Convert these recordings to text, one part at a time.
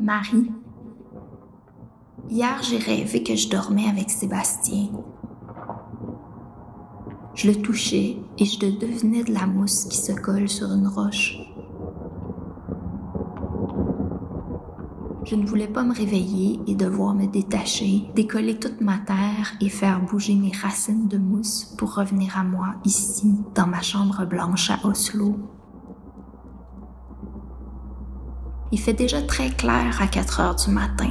Marie. Hier, j'ai rêvé que je dormais avec Sébastien. Je le touchais et je devenais de la mousse qui se colle sur une roche. Je ne voulais pas me réveiller et devoir me détacher, décoller toute ma terre et faire bouger mes racines de mousse pour revenir à moi ici, dans ma chambre blanche à Oslo. Il fait déjà très clair à 4 heures du matin.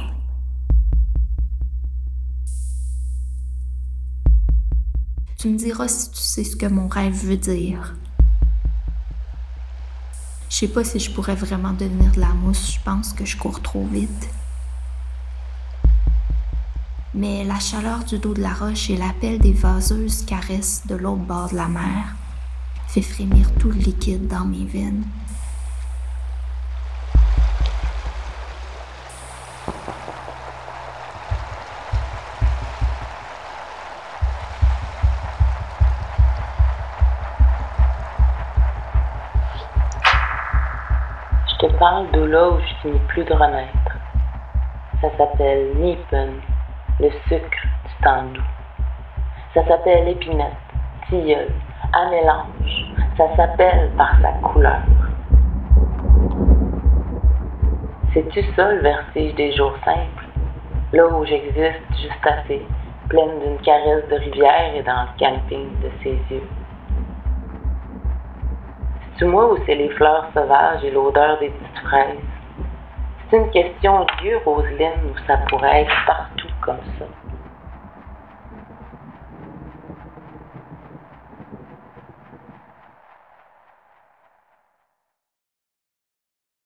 Tu me diras si tu sais ce que mon rêve veut dire. Je sais pas si je pourrais vraiment devenir de la mousse, je pense que je cours trop vite. Mais la chaleur du dos de la roche et l'appel des vaseuses caresses de l'autre bord de la mer fait frémir tout le liquide dans mes veines. Je parle de là où je finis plus de renaître. Ça s'appelle Nippen, le sucre du temps doux. Ça s'appelle épinette, tilleul, à mélange. Ça s'appelle par sa couleur. C'est-tu ça le vertige des jours simples? Là où j'existe juste assez, pleine d'une caresse de rivière et dans le camping de ses yeux. C'est moi ou c'est les fleurs sauvages et l'odeur des petites fraises? C'est une question Dieu, Roselyne, où ça pourrait être partout comme ça.